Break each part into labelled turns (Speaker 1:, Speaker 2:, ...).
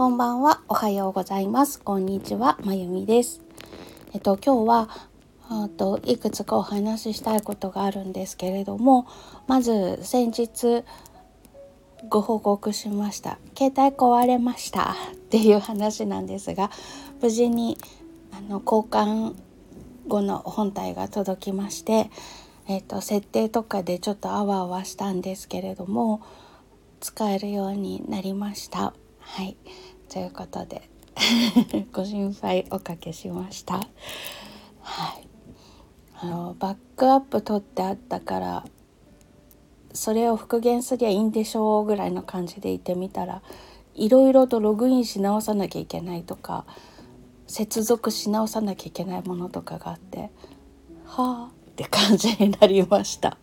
Speaker 1: こんばんは。おはようございます。こんにちは。まゆみです。えっと今日はあといくつかお話ししたいことがあるんですけれども、まず先日ご報告しました。携帯壊れましたっていう話なんですが、無事にあの交換後の本体が届きまして、えっと設定とかでちょっとあわあわしたんですけれども、使えるようになりました。はい。ということで ご心配おかけしました。はい。あのバックアップ取ってあったからそれを復元すりゃいいんでしょうぐらいの感じでいてみたらいろいろとログインし直さなきゃいけないとか接続し直さなきゃいけないものとかがあってはあって感じになりました。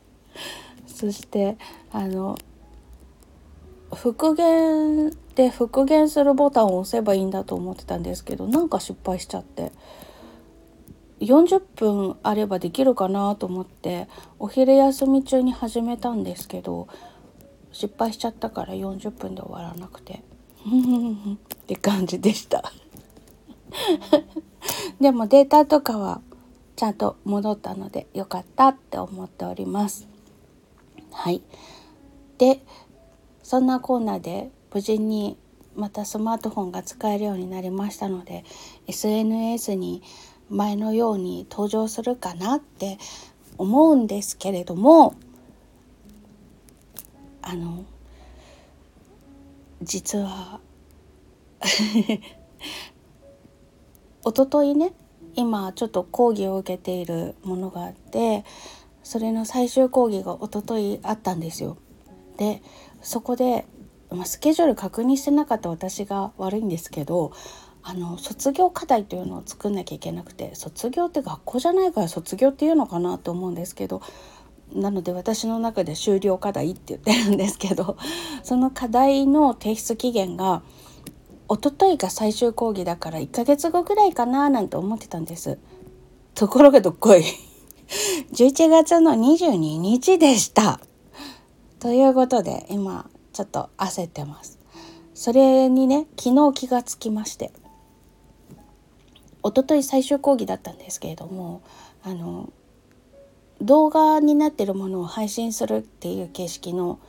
Speaker 1: そしてあの復元で復元するボタンを押せばいいんだと思ってたんですけどなんか失敗しちゃって。40分あればできるかなと思ってお昼休み中に始めたんですけど失敗しちゃったから40分で終わらなくて。って感じでした。でもデータとかはちゃんと戻ったのでよかったって思っております。はい。でそんなコーナーで無事にまたスマートフォンが使えるようになりましたので SNS に前のように登場するかなって思うんですけれどもあの実は一昨日ね今ちょっと講義を受けているものがあってそれの最終講義が一昨日あったんですよ。でそこで、まあ、スケジュール確認してなかった私が悪いんですけどあの卒業課題というのを作んなきゃいけなくて卒業って学校じゃないから卒業っていうのかなと思うんですけどなので私の中で終了課題って言ってるんですけど その課題の提出期限が一昨日が最終講義だから1ヶ月後ぐらいかななんて思ってたんです。ところがどっこい 11月の22日でした。ということで今ちょっと焦ってます。それにね昨日気がつきまして。一昨日最終講義だったんですけれどもあの動画になってるものを配信するっていう形式の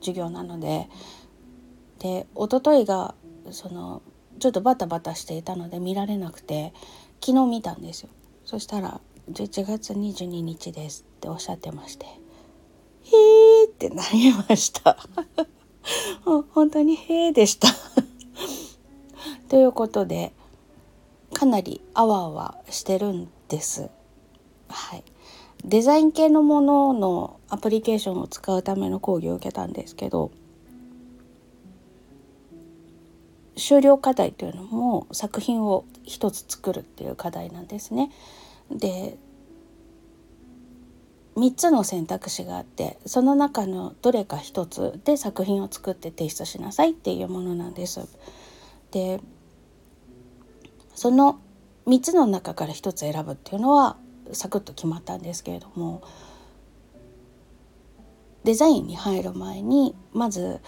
Speaker 1: 授業なのでで一昨日がそのちょっとバタバタしていたので見られなくて昨日見たんですよ。そしたら「11月22日です」っておっしゃってまして「ってなりました 本当に「へーでした ということでかなりあわあわしてるんです。はい、デザイン系のもののアプリケーションを使うための講義を受けたんですけど終了課題というのも作品を一つ作るっていう課題なんですね。で3つの選択肢があってその中のどれか1つで作品を作って提出しなさいっていうものなんです。でその3つの中から1つ選ぶっていうのはサクッと決まったんですけれどもデザインに入る前にまず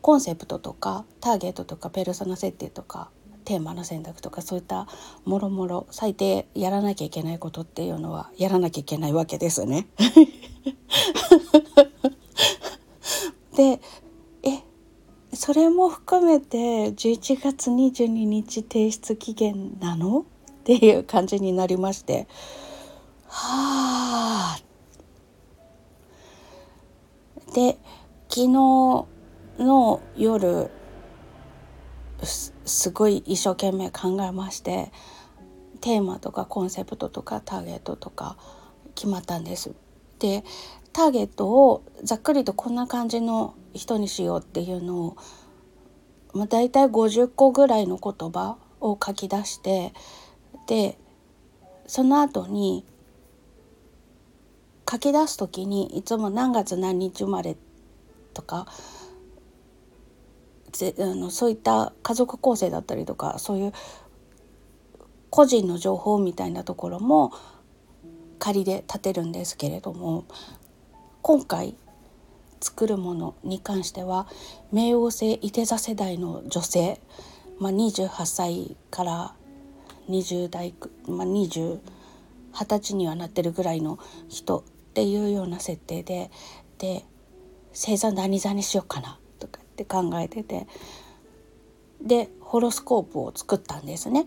Speaker 1: コンセプトとかターゲットとかペルソナ設定とかテーマの選択とかそういったもろもろ最低やらなきゃいけないことっていうのはやらなきゃいけないわけですね。でえそれも含めて11月22日提出期限なの？っていう感じになりまして。はあ。で昨日の夜すごい一生懸命考えましてテーマとかコンセプトとかターゲットとか決まったんです。でターゲットをざっくりとこんな感じの人にしようっていうのを、まあ、大体50個ぐらいの言葉を書き出してでその後に書き出す時にいつも何月何日生まれとかぜあのそういった家族構成だったりとかそういう個人の情報みたいなところも仮で立てるんですけれども今回作るものに関しては冥王星伊手座世代の女性、まあ、28歳から20代、まあ、20 20歳にはなってるぐらいの人っていうような設定でで星座何座にしようかな。って考えててでホロスコープを作ったんですね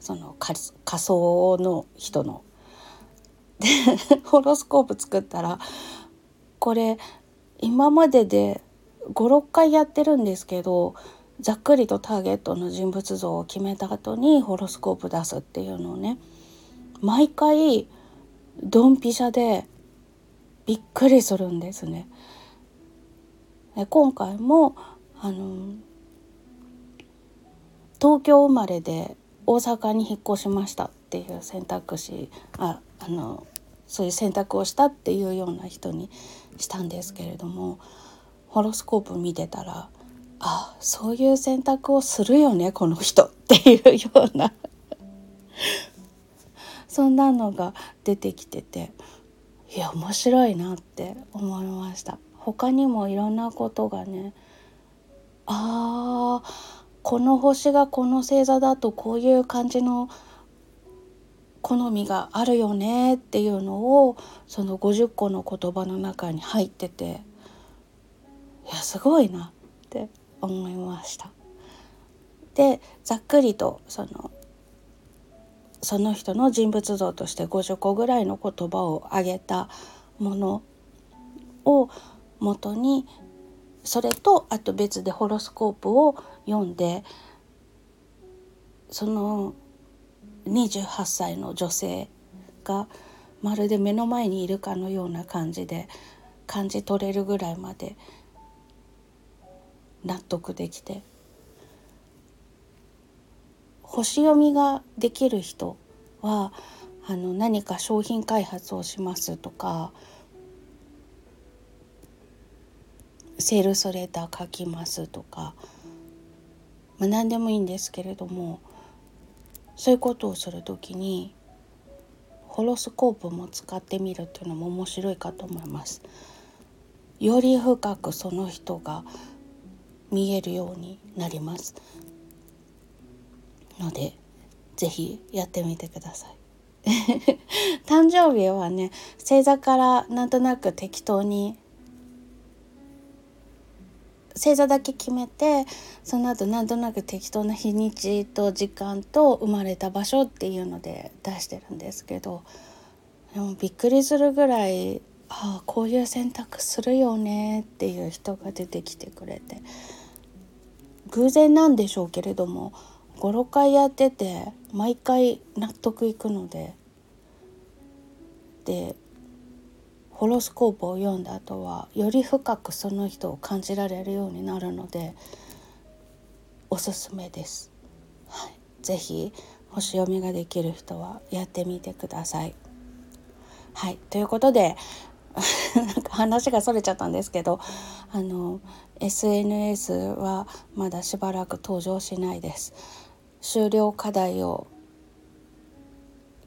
Speaker 1: その仮想の人の。で ホロスコープ作ったらこれ今までで56回やってるんですけどざっくりとターゲットの人物像を決めた後にホロスコープ出すっていうのをね毎回ドンピシャでびっくりするんですね。今回もあの東京生まれで大阪に引っ越しましたっていう選択肢ああのそういう選択をしたっていうような人にしたんですけれどもホロスコープ見てたらあそういう選択をするよねこの人っていうような。そんなのが出てきてていや面白いなって思いました。他にもいろんなことがねあーこの星がこの星座だとこういう感じの好みがあるよねっていうのをその50個の言葉の中に入ってていやすごいなって思いました。でざっくりとそのその人の人物像として50個ぐらいの言葉を挙げたものを元にそれとあと別でホロスコープを読んでその28歳の女性がまるで目の前にいるかのような感じで感じ取れるぐらいまで納得できて星読みができる人はあの何か商品開発をしますとかセールスレター書きますとか、まあ、何でもいいんですけれどもそういうことをする時にホロスコープも使ってみるっていうのも面白いかと思います。より深くその人が見えるようになりますのでぜひやってみてください 誕生日はね星座からなんとなく適当に星座だけ決めてその後なんとなく適当な日にちと時間と生まれた場所っていうので出してるんですけどでもびっくりするぐらいああこういう選択するよねっていう人が出てきてくれて偶然なんでしょうけれども56回やってて毎回納得いくのででホロスコープを読んだ後はより深くその人を感じられるようになるのでおすすめです。はい、ぜひ星読みができる人はやってみてください。はいということで なんか話がそれちゃったんですけどあの SNS はまだしばらく登場しないです。終了課題を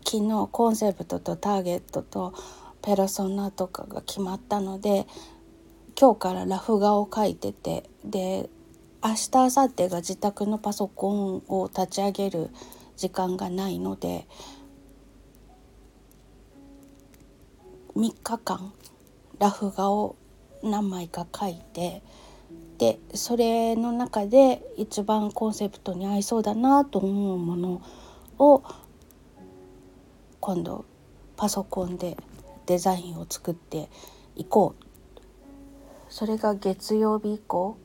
Speaker 1: 昨日コンセプトとターゲットとペルソナとかが決まったので今日からラフ画を描いててで明日明後日が自宅のパソコンを立ち上げる時間がないので3日間ラフ画を何枚か描いてでそれの中で一番コンセプトに合いそうだなと思うものを今度パソコンでデザインを作っていこう。それが月曜日以降。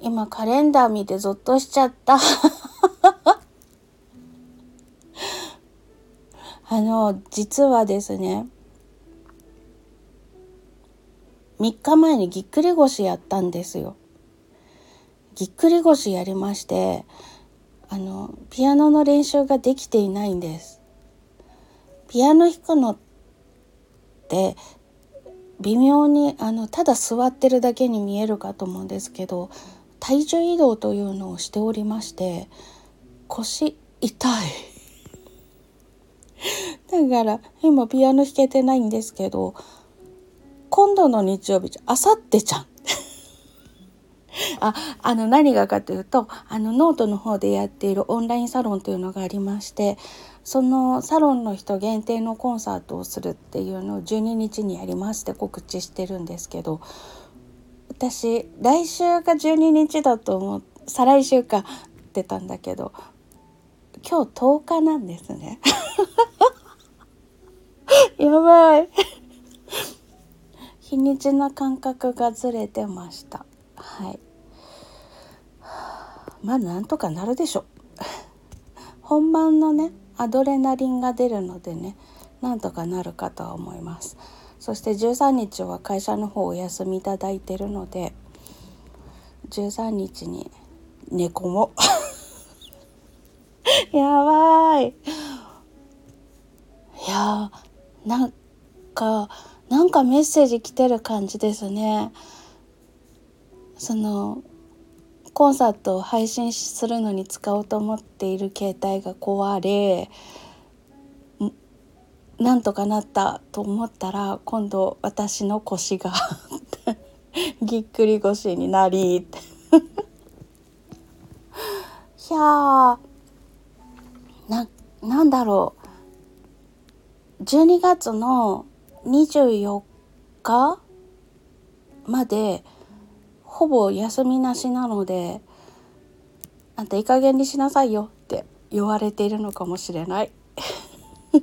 Speaker 1: 今カレンダー見てゾッとしちゃった。あの実はですね3日前にぎっくり腰やったんですよ。ぎっくり腰やりましてあのピアノの練習ができていないんです。ピアノ弾くのって微妙にあのただ座ってるだけに見えるかと思うんですけど体重移動というのをしておりまして腰痛い だから今ピアノ弾けてないんですけど今度の日曜日じゃあさってじゃん ああの何がかというとあのノートの方でやっているオンラインサロンというのがありましてそのサロンの人限定のコンサートをするっていうのを12日にやりますって告知してるんですけど私来週が12日だと思う再来週かってたんだけど今日10日なんですね。やばい。日にちの感覚がずれてました。はい。まあなんとかなるでしょ。本番のねアドレナリンが出るのでねなんとかなるかとは思います。そして13日は会社の方お休みいただいてるので13日に寝込も。やばい。いやなんかなんかメッセージ来てる感じですね。そのコンサートを配信するのに使おうと思っている携帯が壊れなんとかなったと思ったら今度私の腰が ぎっくり腰になり いやーななんだろう。12月の24日までほぼ休みなしなのであんたいい加減にしなさいよって言われているのかもしれない。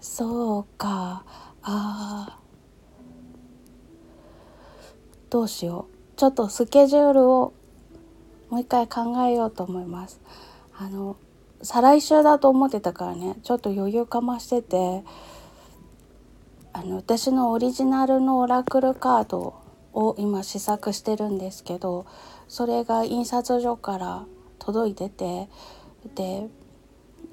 Speaker 1: そうか。あどうしよう。ちょっとスケジュールをもう一回考えようと思います。あの再来週だと思ってたからねちょっと余裕かましててあの私のオリジナルのオラクルカードを今試作してるんですけどそれが印刷所から届いててで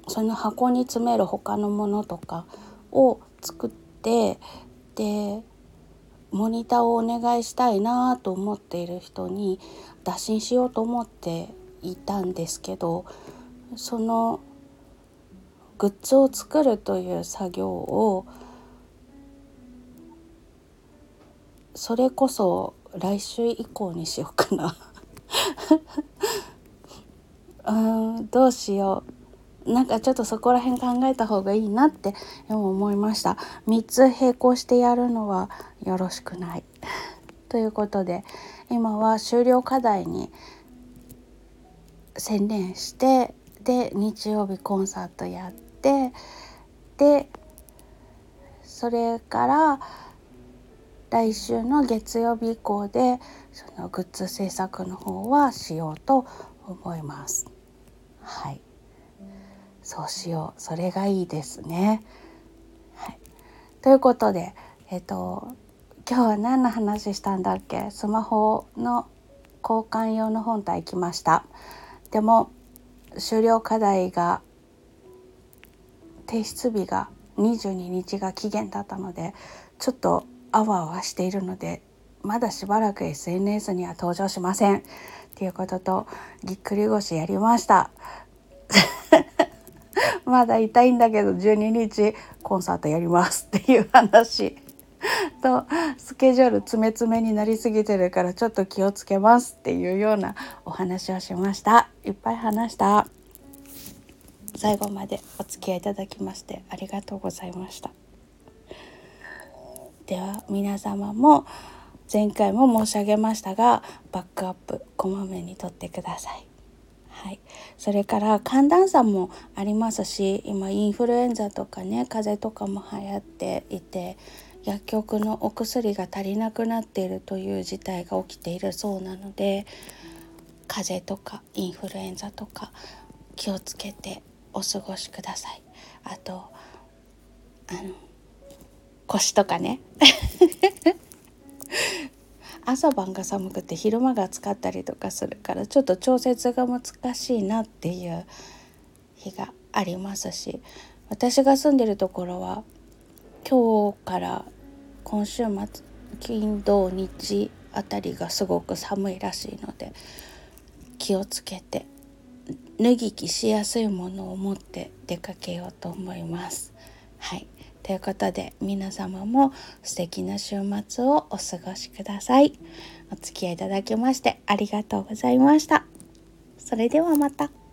Speaker 1: その箱に詰める他のものとかを作ってでモニターをお願いしたいなと思っている人に打診しようと思っていたんですけどそのグッズを作るという作業をそれこそ来週以降にしようかな。うんどうしよう。なんかちょっとそこら辺考えた方がいいなって思いました。3つ並行してやるのはよろしくない。ということで今は終了課題に専念してで日曜日コンサートやってでそれから来週の月曜日以降でそのグッズ制作の方はしようと思います。はい、そうしよう。それがいいですね。はい、ということで、えっと今日は何の話したんだっけ？スマホの交換用の本体来ました。でも終了課題が提出日が22日が期限だったのでちょっとあわあわしているのでまだしばらく SNS には登場しません。っていうこととぎっくり腰やりました。まだ痛いんだけど12日コンサートやります。っていう話。とスケジュール詰め詰めになりすぎてるからちょっと気をつけます。っていうようなお話をしました。いっぱい話した。最後までお付き合いいただきましてありがとうございました。では皆様も前回も申し上げましたがバックアップこまめにとってください。はい、それから寒暖差もありますし今インフルエンザとかね風邪とかも流行っていて薬局のお薬が足りなくなっているという事態が起きているそうなので風邪とかインフルエンザとか気をつけてお過ごしください。あとあの腰とかね 朝晩が寒くて昼間が暑かったりとかするからちょっと調節が難しいなっていう日がありますし私が住んでるところは今日から今週末金土日あたりがすごく寒いらしいので気をつけて脱ぎ着しやすいものを持って出かけようと思います。はいということで皆様も素敵な週末をお過ごしください。お付き合いいただきましてありがとうございました。それではまた。